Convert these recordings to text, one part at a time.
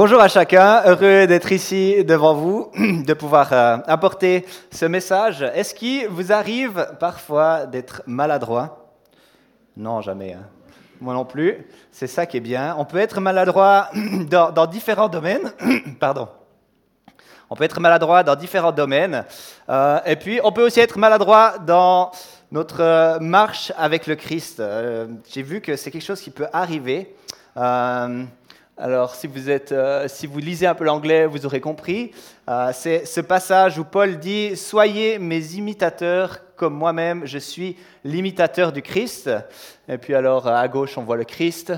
Bonjour à chacun, heureux d'être ici devant vous, de pouvoir euh, apporter ce message. Est-ce qu'il vous arrive parfois d'être maladroit? Non, jamais. Hein. Moi non plus. C'est ça qui est bien. On peut être maladroit dans, différents domaines. Pardon. On peut être maladroit dans différents domaines. Euh, et puis, on peut aussi être maladroit dans notre euh, marche avec le Christ. J'ai vu que c'est quelque chose qui peut arriver. Alors, si vous, êtes, euh, si vous lisez un peu l'anglais, vous aurez compris. Euh, c'est ce passage où Paul dit Soyez mes imitateurs comme moi-même, je suis l'imitateur du Christ. Et puis, alors, à gauche, on voit le Christ.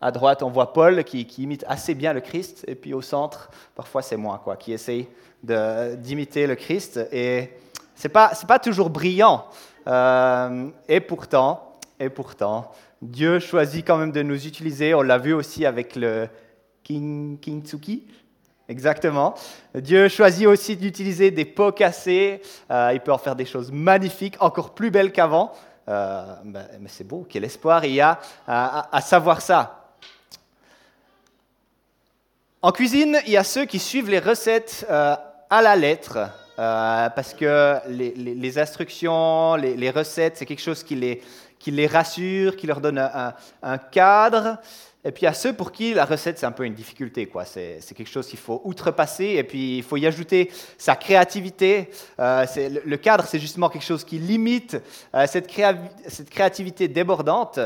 À droite, on voit Paul qui, imite assez bien le Christ. Et puis, au centre, parfois, c'est moi quoi, qui essaye d'imiter le Christ. Et ce n'est pas, pas toujours brillant. Euh, et pourtant, et pourtant, Dieu choisit quand même de nous utiliser. On l'a vu aussi avec le, King, Tsuki. Exactement. Dieu choisit aussi d'utiliser des pots cassés. Euh, il peut en faire des choses magnifiques, encore plus belles qu'avant. Euh, ben, mais c'est beau, quel espoir il y a à, savoir ça. En cuisine, il y a ceux qui suivent les recettes euh, à la lettre, parce que les, instructions, les, recettes, c'est quelque chose qui les, rassure, qui leur donne un cadre. Et puis a ceux pour qui la recette, c'est un peu une difficulté. Quoi. C'est, quelque chose qu'il faut outrepasser et puis il faut y ajouter sa créativité. Euh, le, cadre, c'est justement quelque chose qui limite euh, cette, cette, créativité débordante.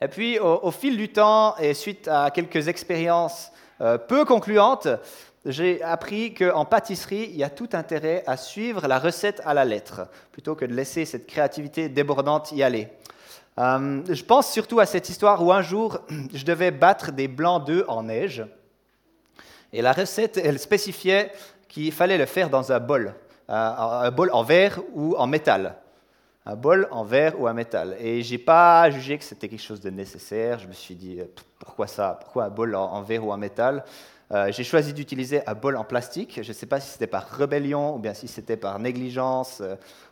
Et puis au, fil du temps et suite à quelques expériences euh, peu concluantes, j'ai appris qu'en pâtisserie, il y a tout intérêt à suivre la recette à la lettre, plutôt que de laisser cette créativité débordante y aller. Euh, je pense surtout à cette histoire où un jour, je devais battre des blancs d'œufs en neige. Et la recette, elle spécifiait qu'il fallait le faire dans un bol, euh, un bol en verre ou en métal. Un bol en verre ou en métal. Et je n'ai pas jugé que c'était quelque chose de nécessaire. Je me suis dit, euh, pourquoi ça? Pourquoi un bol en, verre ou en métal? J'ai choisi d'utiliser un bol en plastique. Je ne sais pas si c'était par rébellion ou bien si c'était par négligence.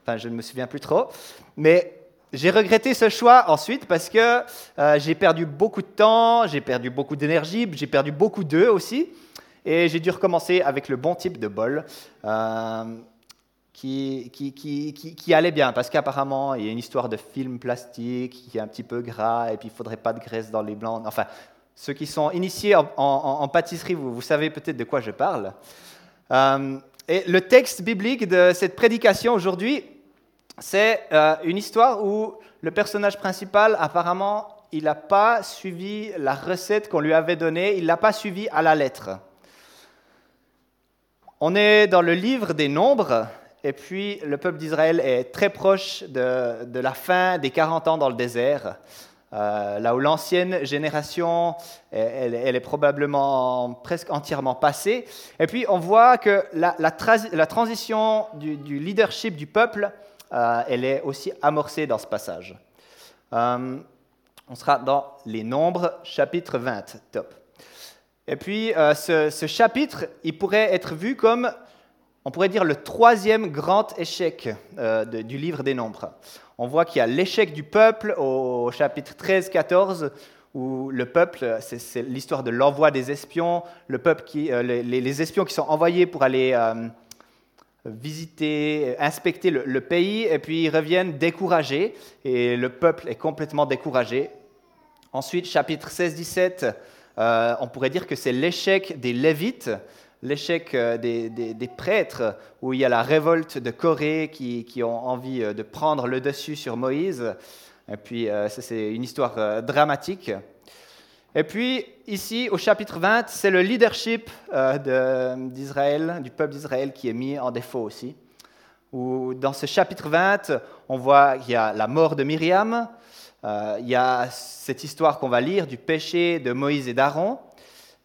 enfin, je ne me souviens plus trop. Mais j'ai regretté ce choix ensuite parce que euh, j'ai perdu beaucoup de temps, j'ai perdu beaucoup d'énergie, j'ai perdu beaucoup d'œufs aussi. Et j'ai dû recommencer avec le bon type de bol euh, qui, qui, qui, qui, allait bien. Parce qu'apparemment, il y a une histoire de film plastique qui est un petit peu gras et puis il ne faudrait pas de graisse dans les blancs. Enfin, ceux qui sont initiés en, pâtisserie, vous, savez peut-être de quoi je parle. Euh, et le texte biblique de cette prédication aujourd'hui c'est euh, une histoire où le personnage principal, apparemment, il n'a pas suivi la recette qu'on lui avait donnée, il ne l'a pas suivi à la lettre. On est dans le livre des nombres, et puis le peuple d'Israël est très proche de, la fin des 40 ans dans le désert, euh, là où l'ancienne génération, elle, est probablement presque entièrement passée. Et puis on voit que la, transition du leadership du peuple, euh, elle est aussi amorcée dans ce passage. Euh, on sera dans les Nombres, chapitre 20. Top. Et puis, euh, ce, chapitre, il pourrait être vu comme, on pourrait dire, le troisième grand échec du livre des Nombres. On voit qu'il y a l'échec du peuple au chapitre 13-14, où le peuple, c'est l'histoire de l'envoi des espions, les, espions qui sont envoyés pour aller visiter, inspecter le, pays, et puis ils reviennent découragés, et le peuple est complètement découragé. Ensuite, chapitre 16-17, euh, on pourrait dire que c'est l'échec des Lévites, l'échec euh, des, prêtres, où il y a la révolte de Corée qui, ont envie euh, de prendre le dessus sur Moïse. Et puis, c'est une histoire dramatique. Et puis, ici, au chapitre 20, c'est le leadership euh, d'Israël, du peuple d'Israël, qui est mis en défaut aussi. Où, dans ce chapitre 20, on voit qu'il y a la mort de Myriam, euh, il y a cette histoire qu'on va lire du péché de Moïse et d'Aaron,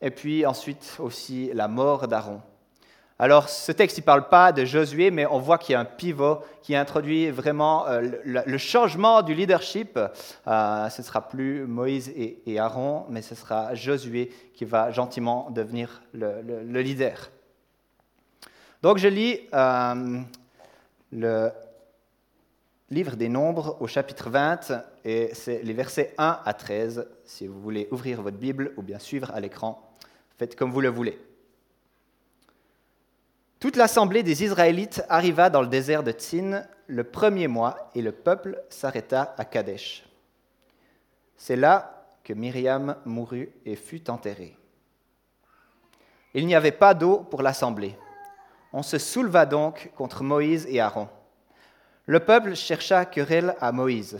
et puis ensuite aussi la mort d'Aaron. Alors, ce texte, il ne parle pas de Josué, mais on voit qu'il y a un pivot qui introduit vraiment euh, le, changement du leadership. Euh, ce ne sera plus Moïse et, Aaron, mais ce sera Josué qui va gentiment devenir le, leader. Donc, je lis euh, le livre des Nombres au chapitre 20, et c'est les versets 1 à 13, si vous voulez ouvrir votre Bible ou bien suivre à l'écran Faites comme vous le voulez. Toute l'assemblée des Israélites arriva dans le désert de Tsin le premier mois et le peuple s'arrêta à Kadesh. C'est là que Myriam mourut et fut enterrée. Il n'y avait pas d'eau pour l'assemblée. On se souleva donc contre Moïse et Aaron. Le peuple chercha querelle à Moïse.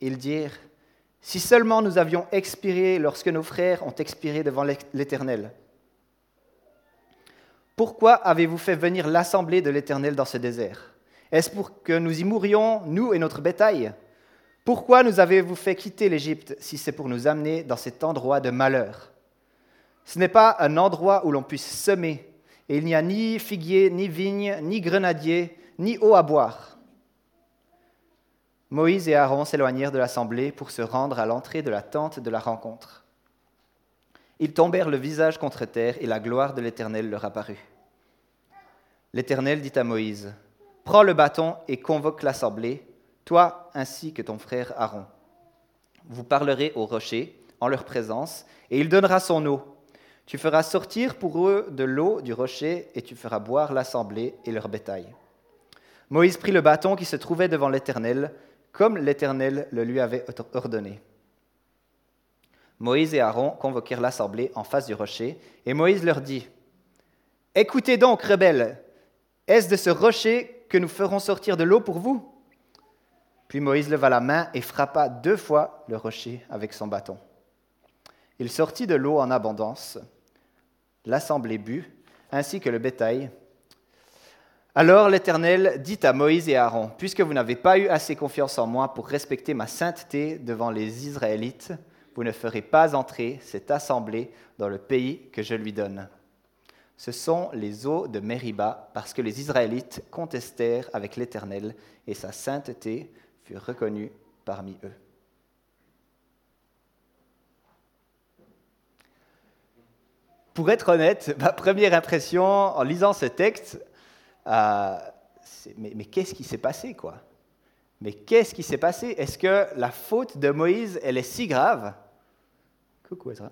Ils dirent Si seulement nous avions expiré lorsque nos frères ont expiré devant l'Éternel. Pourquoi avez-vous fait venir l'assemblée de l'Éternel dans ce désert? Est-ce pour que nous y mourions, nous et notre bétail? Pourquoi nous avez-vous fait quitter l'Égypte si c'est pour nous amener dans cet endroit de malheur? Ce n'est pas un endroit où l'on puisse semer, et il n'y a ni figuier, ni vigne, ni grenadier, ni eau à boire. Moïse et Aaron s'éloignèrent de l'assemblée pour se rendre à l'entrée de la tente de la rencontre. Ils tombèrent le visage contre terre et la gloire de l'Éternel leur apparut. L'Éternel dit à Moïse, Prends le bâton et convoque l'assemblée, toi ainsi que ton frère Aaron. Vous parlerez aux rochers en leur présence, et il donnera son eau. Tu feras sortir pour eux de l'eau du rocher, et tu feras boire l'assemblée et leur bétail. Moïse prit le bâton qui se trouvait devant l'Éternel, comme l'Éternel le lui avait ordonné. Moïse et Aaron convoquèrent l'assemblée en face du rocher, et Moïse leur dit, Écoutez donc, rebelles, est-ce de ce rocher que nous ferons sortir de l'eau pour vous? Puis Moïse leva la main et frappa deux fois le rocher avec son bâton. Il sortit de l'eau en abondance, l'assemblée but, ainsi que le bétail. Alors l'Éternel dit à Moïse et Aaron, Puisque vous n'avez pas eu assez confiance en moi pour respecter ma sainteté devant les Israélites, vous ne ferez pas entrer cette assemblée dans le pays que je lui donne. Ce sont les eaux de Mériba, parce que les Israélites contestèrent avec l'Éternel, et sa sainteté fut reconnue parmi eux. Pour être honnête, ma première impression en lisant ce texte, euh, mais, mais qu'est-ce qui s'est passé quoi? Mais qu'est-ce qui s'est passé? Est-ce que la faute de Moïse, elle est si grave? Coucou Ezra.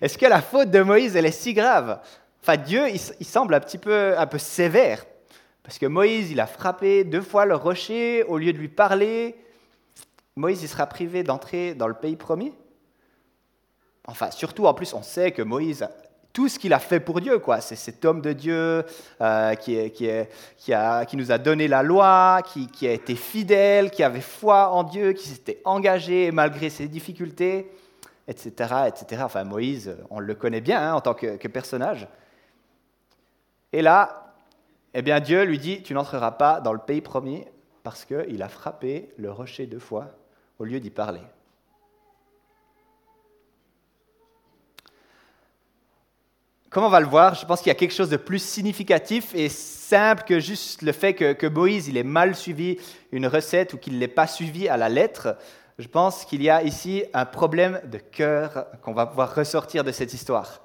Est-ce que la faute de Moïse, elle est si grave? Enfin, Dieu, il, semble un petit peu, un peu sévère. Parce que Moïse, il a frappé deux fois le rocher au lieu de lui parler. Moïse, il sera privé d'entrer dans le pays promis? Enfin, surtout, en plus, on sait que Moïse, tout ce qu'il a fait pour Dieu, quoi. C'est cet homme de Dieu euh, qui, qui, qui, a, qui, nous a donné la loi, qui, a été fidèle, qui avait foi en Dieu, qui s'était engagé malgré ses difficultés, etc., etc. Enfin, Moïse, on le connaît bien hein, en tant que, que, personnage. Et là, eh bien, Dieu lui dit, tu n'entreras pas dans le pays promis parce qu'il a frappé le rocher deux fois au lieu d'y parler. Comme on va le voir, je pense qu'il y a quelque chose de plus significatif et simple que juste le fait que, Moïse il ait mal suivi une recette ou qu'il ne l'ait pas suivi à la lettre. Je pense qu'il y a ici un problème de cœur qu'on va pouvoir ressortir de cette histoire.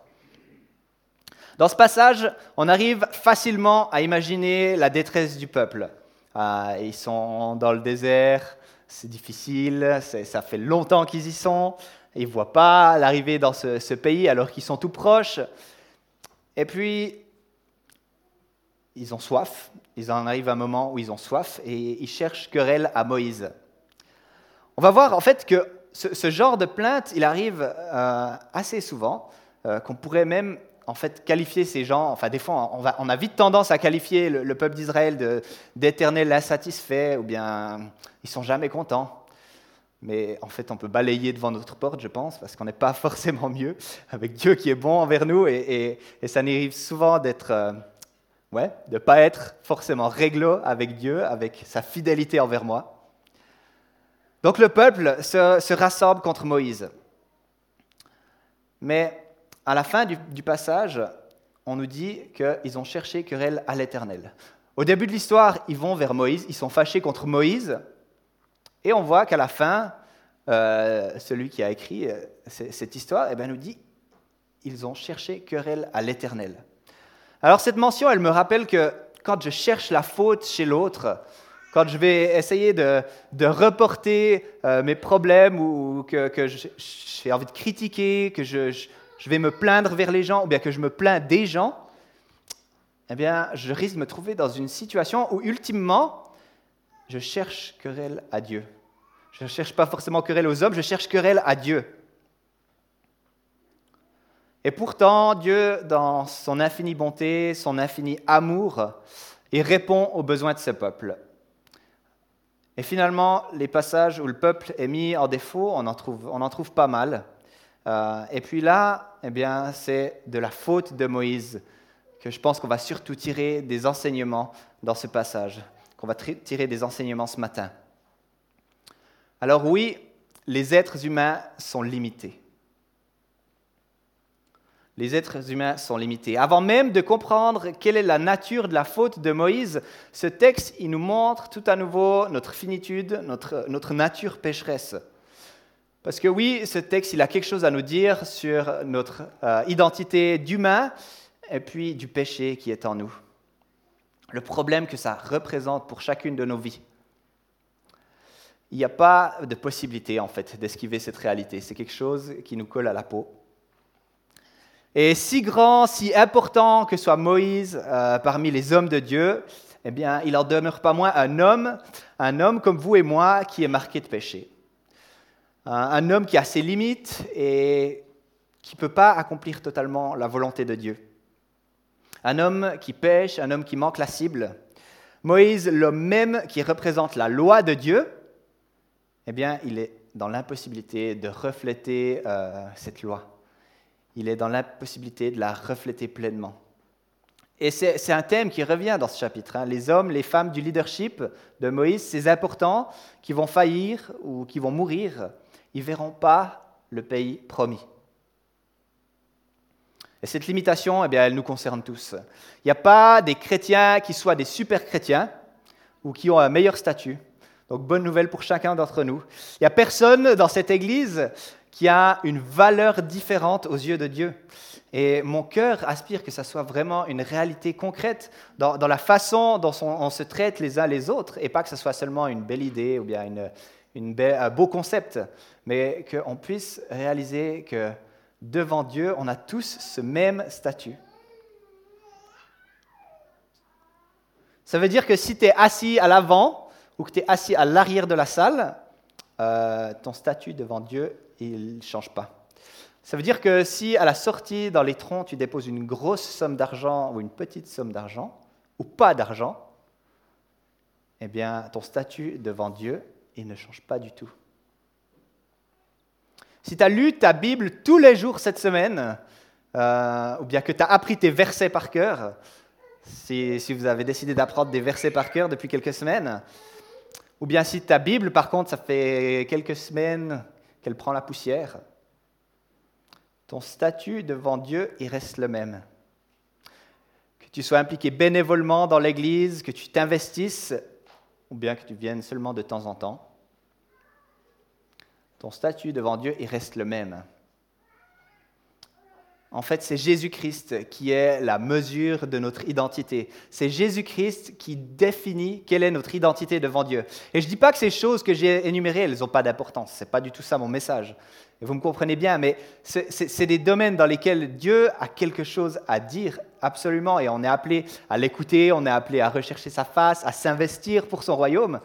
Dans ce passage, on arrive facilement à imaginer la détresse du peuple. Ah, ils sont dans le désert, c'est difficile, ça fait longtemps qu'ils y sont, ils ne voient pas l'arrivée dans ce pays alors qu'ils sont tout proches. Et puis, ils ont soif, ils en arrivent à un moment où ils ont soif et ils cherchent querelle à Moïse. On va voir en fait que ce, genre de plainte, il arrive euh, assez souvent, euh, qu'on pourrait même en fait qualifier ces gens, enfin des fois on, a vite tendance à qualifier le, peuple d'Israël d'éternel insatisfait ou bien ils sont jamais contents mais en fait, on peut balayer devant notre porte, je pense, parce qu'on n'est pas forcément mieux avec Dieu qui est bon envers nous, et, ça arrive souvent d'être, euh, ouais, de pas être forcément réglo avec Dieu, avec sa fidélité envers moi. Donc le peuple se, rassemble contre Moïse. Mais à la fin du, du passage, on nous dit qu'ils ont cherché querelle à l'Éternel. Au début de l'histoire, ils vont vers Moïse, ils sont fâchés contre Moïse, et on voit qu'à la fin, euh, celui qui a écrit euh, cette histoire eh bien, nous dit ils ont cherché querelle à l'Éternel. Alors cette mention, elle me rappelle que quand je cherche la faute chez l'autre, quand je vais essayer de, reporter euh, mes problèmes ou, que, j'ai envie de critiquer, que je, je, vais me plaindre vers les gens ou bien que je me plains des gens, eh bien, je risque de me trouver dans une situation où, ultimement, je cherche querelle à Dieu. Je ne cherche pas forcément querelle aux hommes, je cherche querelle à Dieu. Et pourtant, Dieu, dans son infinie bonté, son infini amour, il répond aux besoins de ce peuple. Et finalement, les passages où le peuple est mis en défaut, on en trouve, pas mal. Euh, et puis là, eh bien, c'est de la faute de Moïse que je pense qu'on va surtout tirer des enseignements dans ce passage, qu'on va tirer des enseignements ce matin. Alors oui, les êtres humains sont limités les êtres humains sont limités. Avant même de comprendre quelle est la nature de la faute de Moïse, ce texte, il nous montre tout à nouveau notre finitude, notre, notre nature pécheresse. Parce que oui, ce texte, il a quelque chose à nous dire sur notre euh, identité d'humain et puis du péché qui est en nous. Le problème que ça représente pour chacune de nos vies. Il n'y a pas de possibilité, en fait, d'esquiver cette réalité. C'est quelque chose qui nous colle à la peau. Et si grand, si important que soit Moïse euh, parmi les hommes de Dieu, eh bien, il en demeure pas moins un homme, un homme comme vous et moi, qui est marqué de péché. Un, homme qui a ses limites et qui ne peut pas accomplir totalement la volonté de Dieu. Un homme qui pêche, un homme qui manque la cible. Moïse, l'homme même qui représente la loi de Dieu, eh bien, il est dans l'impossibilité de refléter euh, cette loi il est dans l'impossibilité de la refléter pleinement. Et c'est un thème qui revient dans ce chapitre. Hein. Les hommes, les femmes du leadership de Moïse, ces importants qui vont faillir ou qui vont mourir, ils verront pas le pays promis. Et cette limitation, eh bien, elle nous concerne tous. Il n'y a pas des chrétiens qui soient des super chrétiens ou qui ont un meilleur statut. Donc bonne nouvelle pour chacun d'entre nous. Il n'y a personne dans cette Église qui a une valeur différente aux yeux de Dieu. Et mon cœur aspire que ça soit vraiment une réalité concrète dans, la façon dont on, se traite les uns les autres, et pas que ce soit seulement une belle idée ou bien une, un beau concept, mais qu'on puisse réaliser que devant Dieu, on a tous ce même statut. Ça veut dire que si tu es assis à l'avant ou que tu es assis à l'arrière de la salle, euh, ton statut devant Dieu il ne change pas. Ça veut dire que si à la sortie dans les troncs, tu déposes une grosse somme d'argent ou une petite somme d'argent, ou pas d'argent, eh bien, ton statut devant Dieu, il ne change pas du tout. Si tu as lu ta Bible tous les jours cette semaine, euh, ou bien que tu as appris tes versets par cœur, si, vous avez décidé d'apprendre des versets par cœur depuis quelques semaines, ou bien si ta Bible, par contre, ça fait quelques semaines qu'elle prend la poussière, ton statut devant Dieu, il reste le même. Que tu sois impliqué bénévolement dans l'Église, que tu t'investisses, ou bien que tu viennes seulement de temps en temps, ton statut devant Dieu, il reste le même. En fait, c'est Jésus-Christ qui est la mesure de notre identité. C'est Jésus-Christ qui définit quelle est notre identité devant Dieu. Et je ne dis pas que ces choses que j'ai énumérées, elles n'ont pas d'importance. Ce n'est pas du tout ça mon message. Et vous me comprenez bien, mais c'est des domaines dans lesquels Dieu a quelque chose à dire, absolument. Et on est appelé à l'écouter, on est appelé à rechercher sa face, à s'investir pour son royaume,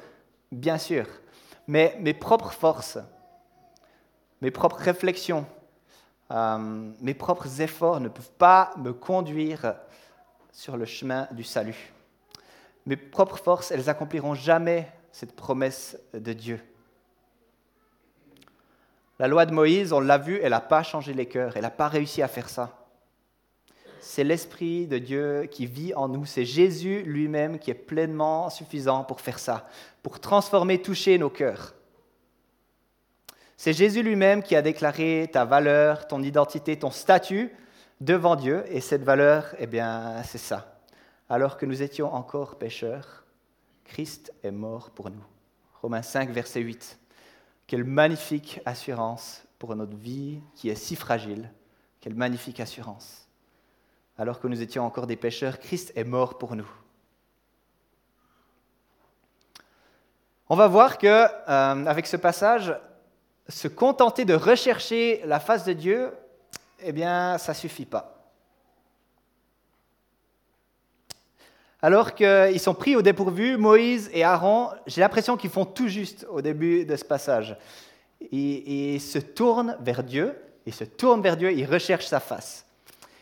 bien sûr. Mais mes propres forces, mes propres réflexions, euh, mes propres efforts ne peuvent pas me conduire sur le chemin du salut. Mes propres forces, elles accompliront jamais cette promesse de Dieu. La loi de Moïse, on l'a vu, elle n'a pas changé les cœurs, elle n'a pas réussi à faire ça. C'est l'Esprit de Dieu qui vit en nous, c'est Jésus lui-même qui est pleinement suffisant pour faire ça, pour transformer, toucher nos cœurs. C'est Jésus lui-même qui a déclaré ta valeur, ton identité, ton statut devant Dieu. Et cette valeur, eh bien, c'est ça. Alors que nous étions encore pécheurs, Christ est mort pour nous. Romains 5, verset 8. Quelle magnifique assurance pour notre vie qui est si fragile. Quelle magnifique assurance. Alors que nous étions encore des pécheurs, Christ est mort pour nous. On va voir que euh, ce passage, se contenter de rechercher la face de Dieu, eh bien, ça suffit pas. Alors qu'ils sont pris au dépourvu, Moïse et Aaron, j'ai l'impression qu'ils font tout juste au début de ce passage. Ils, se tournent vers Dieu, ils se tournent vers Dieu, ils recherchent sa face.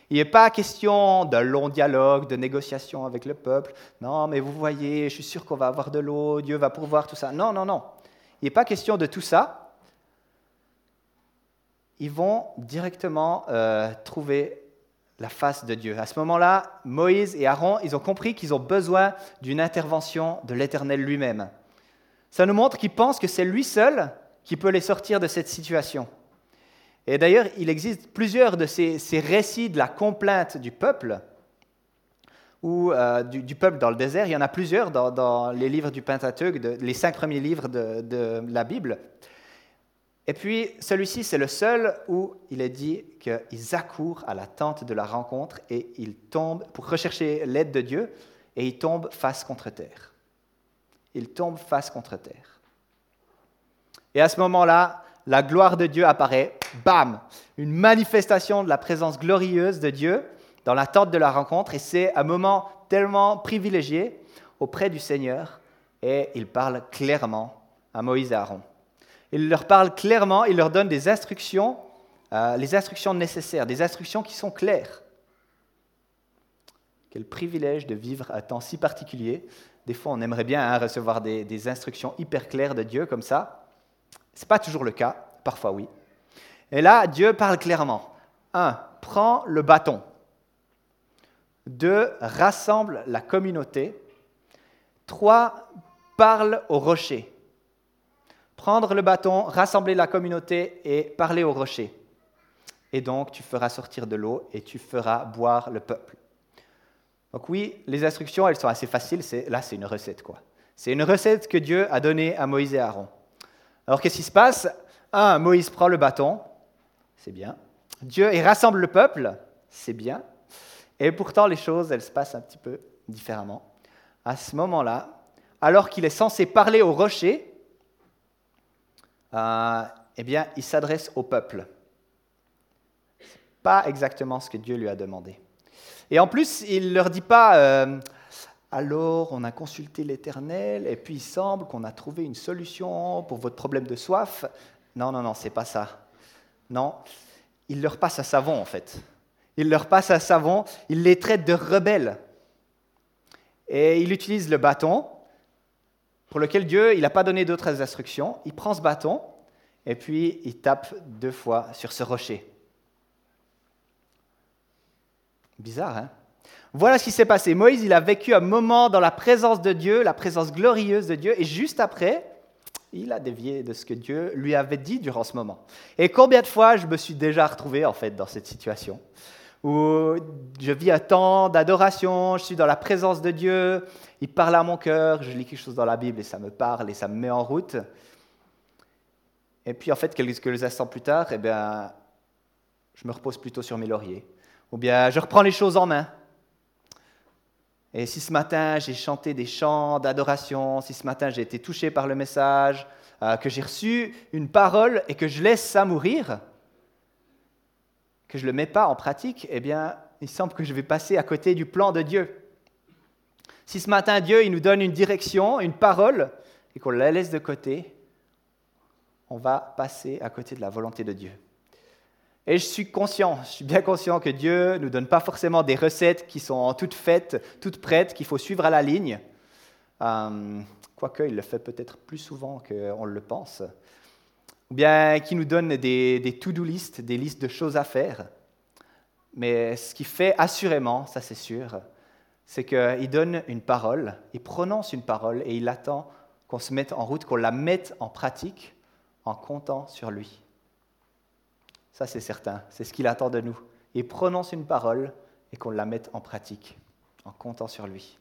Il n'est pas question d'un long dialogue, de négociation avec le peuple. Non, mais vous voyez, je suis sûr qu'on va avoir de l'eau, Dieu va pourvoir tout ça. Non, non, non. Il n'est pas question de tout ça. Ils vont directement euh, trouver la face de Dieu. À ce moment-là, Moïse et Aaron, ils ont compris qu'ils ont besoin d'une intervention de l'Éternel lui-même. Ça nous montre qu'ils pensent que c'est lui seul qui peut les sortir de cette situation. Et d'ailleurs, il existe plusieurs de ces, récits de la complainte du peuple, ou euh, du, peuple dans le désert. Il y en a plusieurs dans, les livres du Pentateuque, les cinq premiers livres de la Bible. Et puis, celui-ci, c'est le seul où il est dit qu'ils accourent à la tente de la rencontre et ils tombent pour rechercher l'aide de Dieu et ils tombent face contre terre. Ils tombent face contre terre. Et à ce moment-là, la gloire de Dieu apparaît, bam, une manifestation de la présence glorieuse de Dieu dans la tente de la rencontre et c'est un moment tellement privilégié auprès du Seigneur et il parle clairement à Moïse et Aaron il leur parle clairement, il leur donne des instructions, euh, les instructions nécessaires, des instructions qui sont claires. Quel privilège de vivre un temps si particulier. Des fois, on aimerait bien hein, recevoir des, des, instructions hyper claires de Dieu comme ça. Ce n'est pas toujours le cas, parfois oui. Et là, Dieu parle clairement. 1. Prends le bâton. 2. Rassemble la communauté. 3. Parle au rocher prendre le bâton, rassembler la communauté et parler au rocher. Et donc tu feras sortir de l'eau et tu feras boire le peuple. Donc oui, les instructions, elles sont assez faciles. Là, c'est une recette, quoi. C'est une recette que Dieu a donnée à Moïse et Aaron. Alors qu'est-ce qui se passe? Un, Moïse prend le bâton, c'est bien. Dieu et rassemble le peuple, c'est bien. Et pourtant, les choses, elles se passent un petit peu différemment. À ce moment-là, alors qu'il est censé parler au rocher, euh, eh bien, il s'adresse au peuple. Pas exactement ce que Dieu lui a demandé. Et en plus, il ne leur dit pas, euh, alors on a consulté l'Éternel, et puis il semble qu'on a trouvé une solution pour votre problème de soif. Non, non, non, c'est pas ça. Non, il leur passe à savon, en fait. Il leur passe à savon, il les traite de rebelles. Et il utilise le bâton pour lequel Dieu, il n'a pas donné d'autres instructions. Il prend ce bâton et puis il tape deux fois sur ce rocher. Bizarre, hein? Voilà ce qui s'est passé. Moïse, il a vécu un moment dans la présence de Dieu, la présence glorieuse de Dieu, et juste après, il a dévié de ce que Dieu lui avait dit durant ce moment. Et combien de fois je me suis déjà retrouvé en fait dans cette situation? Où je vis un temps d'adoration, je suis dans la présence de Dieu, il parle à mon cœur, je lis quelque chose dans la Bible et ça me parle et ça me met en route. Et puis en fait, quelques instants plus tard, eh bien, je me repose plutôt sur mes lauriers. Ou bien je reprends les choses en main. Et si ce matin j'ai chanté des chants d'adoration, si ce matin j'ai été touché par le message, euh, que j'ai reçu une parole et que je laisse ça mourir, que je ne le mets pas en pratique, eh bien, il semble que je vais passer à côté du plan de Dieu. Si ce matin Dieu il nous donne une direction, une parole, et qu'on la laisse de côté, on va passer à côté de la volonté de Dieu. Et je suis conscient, je suis bien conscient que Dieu ne nous donne pas forcément des recettes qui sont toutes faites, toutes prêtes, qu'il faut suivre à la ligne. Euh, quoique, il le fait peut-être plus souvent qu'on le pense ou bien qui nous donne des, to-do list, des listes de choses à faire. Mais ce qu'il fait assurément, ça c'est sûr, c'est qu'il donne une parole, il prononce une parole et il attend qu'on se mette en route, qu'on la mette en pratique en comptant sur lui. Ça c'est certain, c'est ce qu'il attend de nous. Il prononce une parole et qu'on la mette en pratique en comptant sur lui.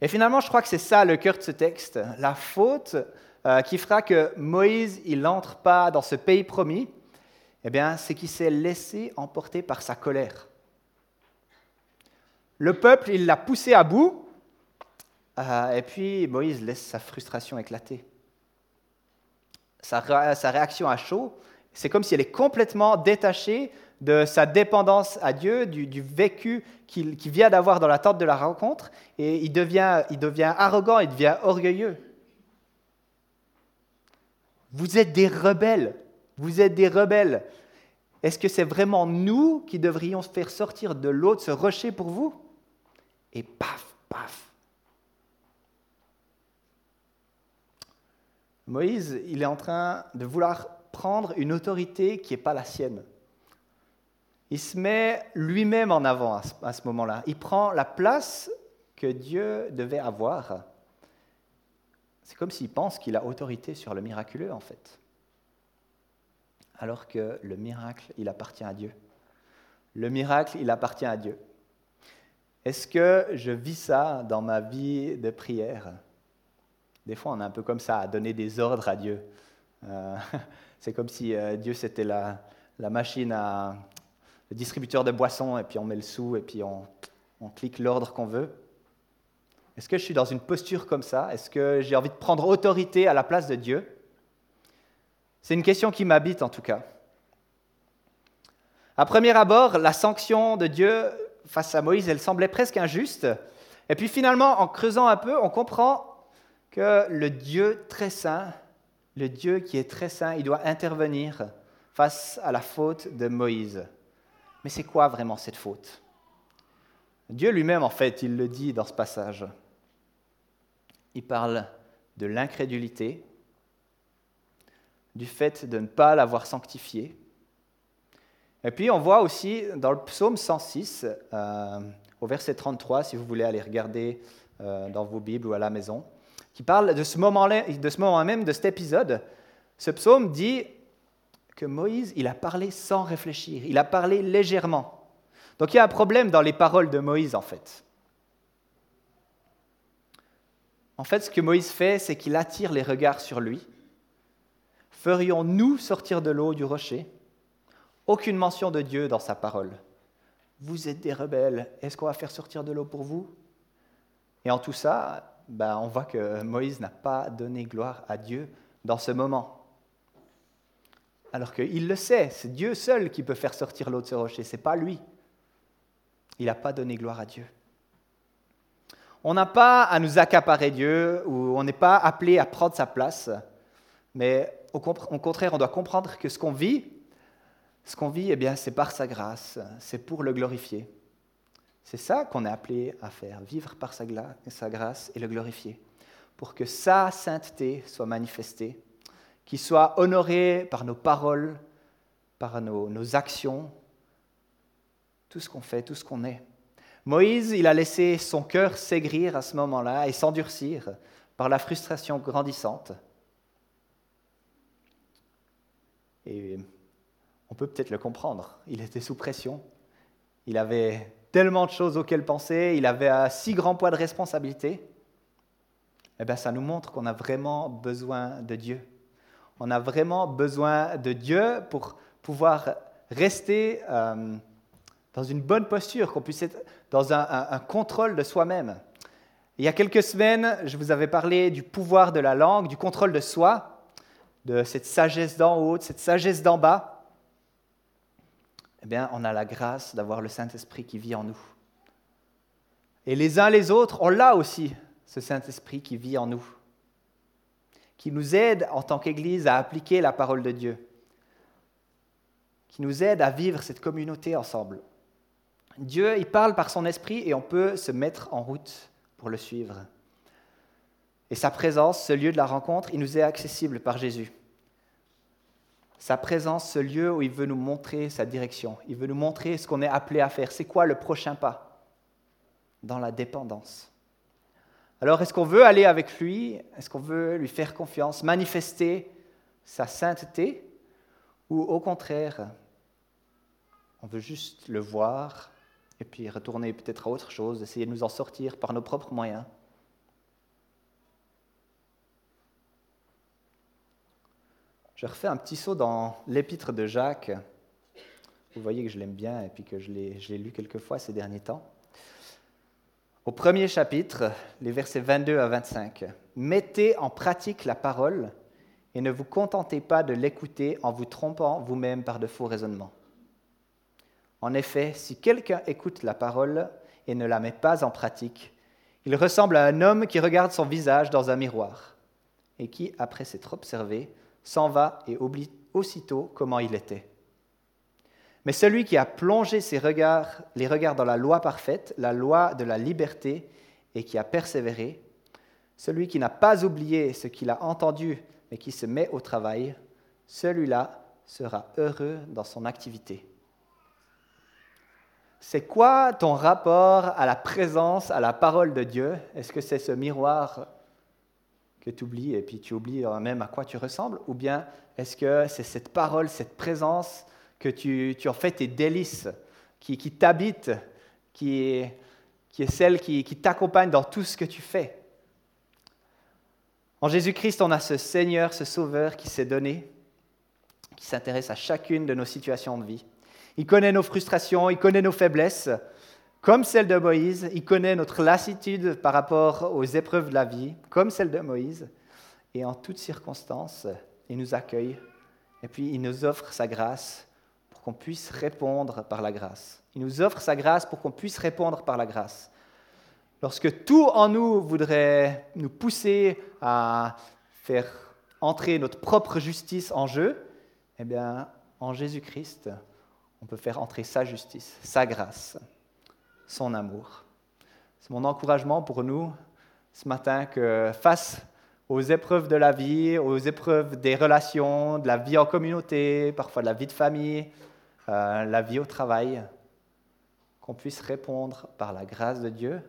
Et finalement, je crois que c'est ça le cœur de ce texte. La faute euh, qui fera que Moïse, il n'entre pas dans ce pays promis, eh bien, c'est qu'il s'est laissé emporter par sa colère. Le peuple, il l'a poussé à bout, Euh, et puis Moïse laisse sa frustration éclater. Sa, réaction à chaud, c'est comme si elle est complètement détachée de sa dépendance à Dieu, du, vécu qu'il vient d'avoir dans la tente de la rencontre, et il devient, il devient arrogant, il devient orgueilleux. Vous êtes des rebelles, vous êtes des rebelles. Est-ce que c'est vraiment nous qui devrions faire sortir de l'eau de ce rocher pour vous? Et paf, paf. Moïse, il est en train de vouloir prendre une autorité qui n'est pas la sienne. Il se met lui-même en avant à ce moment-là. Il prend la place que Dieu devait avoir. C'est comme s'il pense qu'il a autorité sur le miraculeux, en fait alors que le miracle, il appartient à Dieu. Le miracle, il appartient à Dieu. Est-ce que je vis ça dans ma vie de prière? Des fois, on est un peu comme ça, à donner des ordres à Dieu. Euh, c'est comme si euh, Dieu, c'était la, machine à le distributeur de boissons, et puis on met le sou, et puis on, on clique l'ordre qu'on veut. Est-ce que je suis dans une posture comme ça? Est-ce que j'ai envie de prendre autorité à la place de Dieu? C'est une question qui m'habite en tout cas. À premier abord, la sanction de Dieu face à Moïse, elle semblait presque injuste. Et puis finalement, en creusant un peu, on comprend que le Dieu très saint, le Dieu qui est très saint, il doit intervenir face à la faute de Moïse. Mais c'est quoi vraiment cette faute? Dieu lui-même, en fait, il le dit dans ce passage. Il parle de l'incrédulité, du fait de ne pas l'avoir sanctifié. Et puis on voit aussi dans le psaume 106, euh, au verset 33, si vous voulez aller regarder euh, dans vos Bibles ou à la maison, qui parle de ce moment, de ce moment même, de cet épisode. Ce psaume dit que Moïse, il a parlé sans réfléchir, il a parlé légèrement. Donc il y a un problème dans les paroles de Moïse en fait. En fait, ce que Moïse fait, c'est qu'il attire les regards sur lui Ferions-nous sortir de l'eau du rocher? Aucune mention de Dieu dans sa parole. Vous êtes des rebelles, est-ce qu'on va faire sortir de l'eau pour vous? Et en tout ça, ben, on voit que Moïse n'a pas donné gloire à Dieu dans ce moment. Alors qu'il le sait, c'est Dieu seul qui peut faire sortir l'eau de ce rocher, ce n'est pas lui. Il n'a pas donné gloire à Dieu. On n'a pas à nous accaparer Dieu ou on n'est pas appelé à prendre sa place, mais au, contraire, on doit comprendre que ce qu'on vit, ce qu'on vit, eh bien, c'est par sa grâce, c'est pour le glorifier. C'est ça qu'on est appelé à faire, vivre par sa, grâce et le glorifier, pour que sa sainteté soit manifestée, qu'il soit honoré par nos paroles, par nos, nos actions, tout ce qu'on fait, tout ce qu'on est. Moïse, il a laissé son cœur s'aigrir à ce moment-là et s'endurcir par la frustration grandissante. Et on peut peut-être le comprendre. Il était sous pression. Il avait tellement de choses auxquelles penser. Il avait un si grand poids de responsabilité. Eh bien, ça nous montre qu'on a vraiment besoin de Dieu. On a vraiment besoin de Dieu pour pouvoir rester euh, dans une bonne posture, qu'on puisse être dans un contrôle de soi-même. Il y a quelques semaines, je vous avais parlé du pouvoir de la langue, du contrôle de soi de cette sagesse d'en haut, de cette sagesse d'en bas, eh bien, on a la grâce d'avoir le Saint-Esprit qui vit en nous. Et les uns les autres, on l'a aussi, ce Saint-Esprit qui vit en nous, qui nous aide en tant qu'Église à appliquer la parole de Dieu, qui nous aide à vivre cette communauté ensemble. Dieu, il parle par son esprit et on peut se mettre en route pour le suivre. Et sa présence, ce lieu de la rencontre, il nous est accessible par Jésus. Sa présence, ce lieu où il veut nous montrer sa direction, il veut nous montrer ce qu'on est appelé à faire. C'est quoi le prochain pas Dans la dépendance? Alors, est-ce qu'on veut aller avec lui? Est-ce qu'on veut lui faire confiance, manifester sa sainteté? Ou au contraire, on veut juste le voir et puis retourner peut-être à autre chose, essayer de nous en sortir par nos propres moyens Je refais un petit saut dans l'épître de Jacques. Vous voyez que je l'aime bien et puis que je l'ai lu quelques fois ces derniers temps. au premier chapitre, les versets 22 à 25. Mettez en pratique la parole et ne vous contentez pas de l'écouter en vous trompant vous-même par de faux raisonnements. En effet, si quelqu'un écoute la parole et ne la met pas en pratique, il ressemble à un homme qui regarde son visage dans un miroir et qui, après s'être observé, s'en va et oublie aussitôt comment il était. Mais celui qui a plongé ses regards, les regards dans la loi parfaite, la loi de la liberté, et qui a persévéré, celui qui n'a pas oublié ce qu'il a entendu, mais qui se met au travail, celui-là sera heureux dans son activité. C'est quoi ton rapport à la présence, à la parole de Dieu? Est-ce que c'est ce miroir que tu oublies et puis tu oublies même à quoi tu ressembles? Ou bien est-ce que c'est cette parole, cette présence que tu, en fais tes délices, qui, qui t'habite, qui est, qui est celle qui, qui t'accompagne dans tout ce que tu fais? En Jésus-Christ, on a ce Seigneur, ce Sauveur qui s'est donné, qui s'intéresse à chacune de nos situations de vie. Il connaît nos frustrations, il connaît nos faiblesses, comme celle de Moïse. Il connaît notre lassitude par rapport aux épreuves de la vie, comme celle de Moïse. Et en toutes circonstances, il nous accueille et puis il nous offre sa grâce pour qu'on puisse répondre par la grâce. Il nous offre sa grâce pour qu'on puisse répondre par la grâce. Lorsque tout en nous voudrait nous pousser à faire entrer notre propre justice en jeu, eh bien, en Jésus-Christ, on peut faire entrer sa justice, sa grâce, son amour. C'est mon encouragement pour nous ce matin que face aux épreuves de la vie, aux épreuves des relations, de la vie en communauté, parfois de la vie de famille, euh, la vie au travail, qu'on puisse répondre par la grâce de Dieu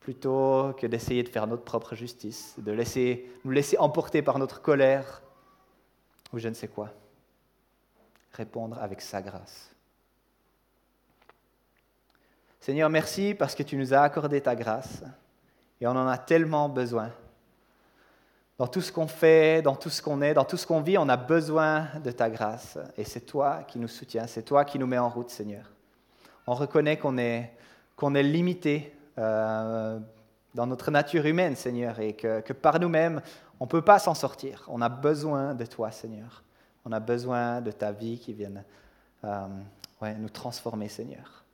plutôt que d'essayer de faire notre propre justice, de laisser, nous laisser emporter par notre colère ou je ne sais quoi répondre avec sa grâce. Seigneur, merci parce que tu nous as accordé ta grâce et on en a tellement besoin. Dans tout ce qu'on fait, dans tout ce qu'on est, dans tout ce qu'on vit, on a besoin de ta grâce. Et c'est toi qui nous soutiens, c'est toi qui nous mets en route, Seigneur. On reconnaît qu'on est, limité euh, dans notre nature humaine, Seigneur, et que, que par nous-mêmes, on ne peut pas s'en sortir. On a besoin de toi, Seigneur. On a besoin de ta vie qui vienne euh, nous transformer, Seigneur.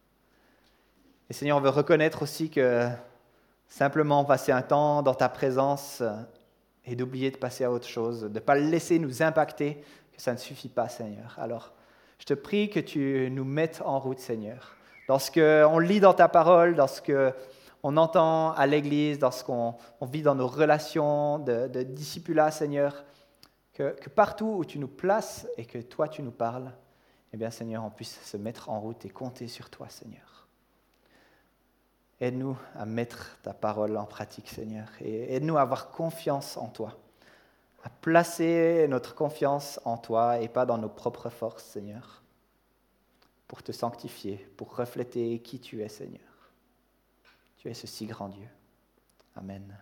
Et Seigneur, on veut reconnaître aussi que simplement passer un temps dans ta présence et d'oublier de passer à autre chose, de ne pas le laisser nous impacter, que ça ne suffit pas, Seigneur. Alors, je te prie que tu nous mettes en route, Seigneur. Dans ce lit dans ta parole, dans ce qu'on entend à l'Église, dans ce qu'on vit dans nos relations de, de discipulat, Seigneur, que, partout où tu nous places et que toi tu nous parles, eh bien Seigneur, on puisse se mettre en route et compter sur toi, Seigneur. Aide-nous à mettre ta parole en pratique, Seigneur, et aide-nous à avoir confiance en toi, à placer notre confiance en toi et pas dans nos propres forces, Seigneur, pour te sanctifier, pour refléter qui tu es, Seigneur. Tu es ce si grand Dieu. Amen.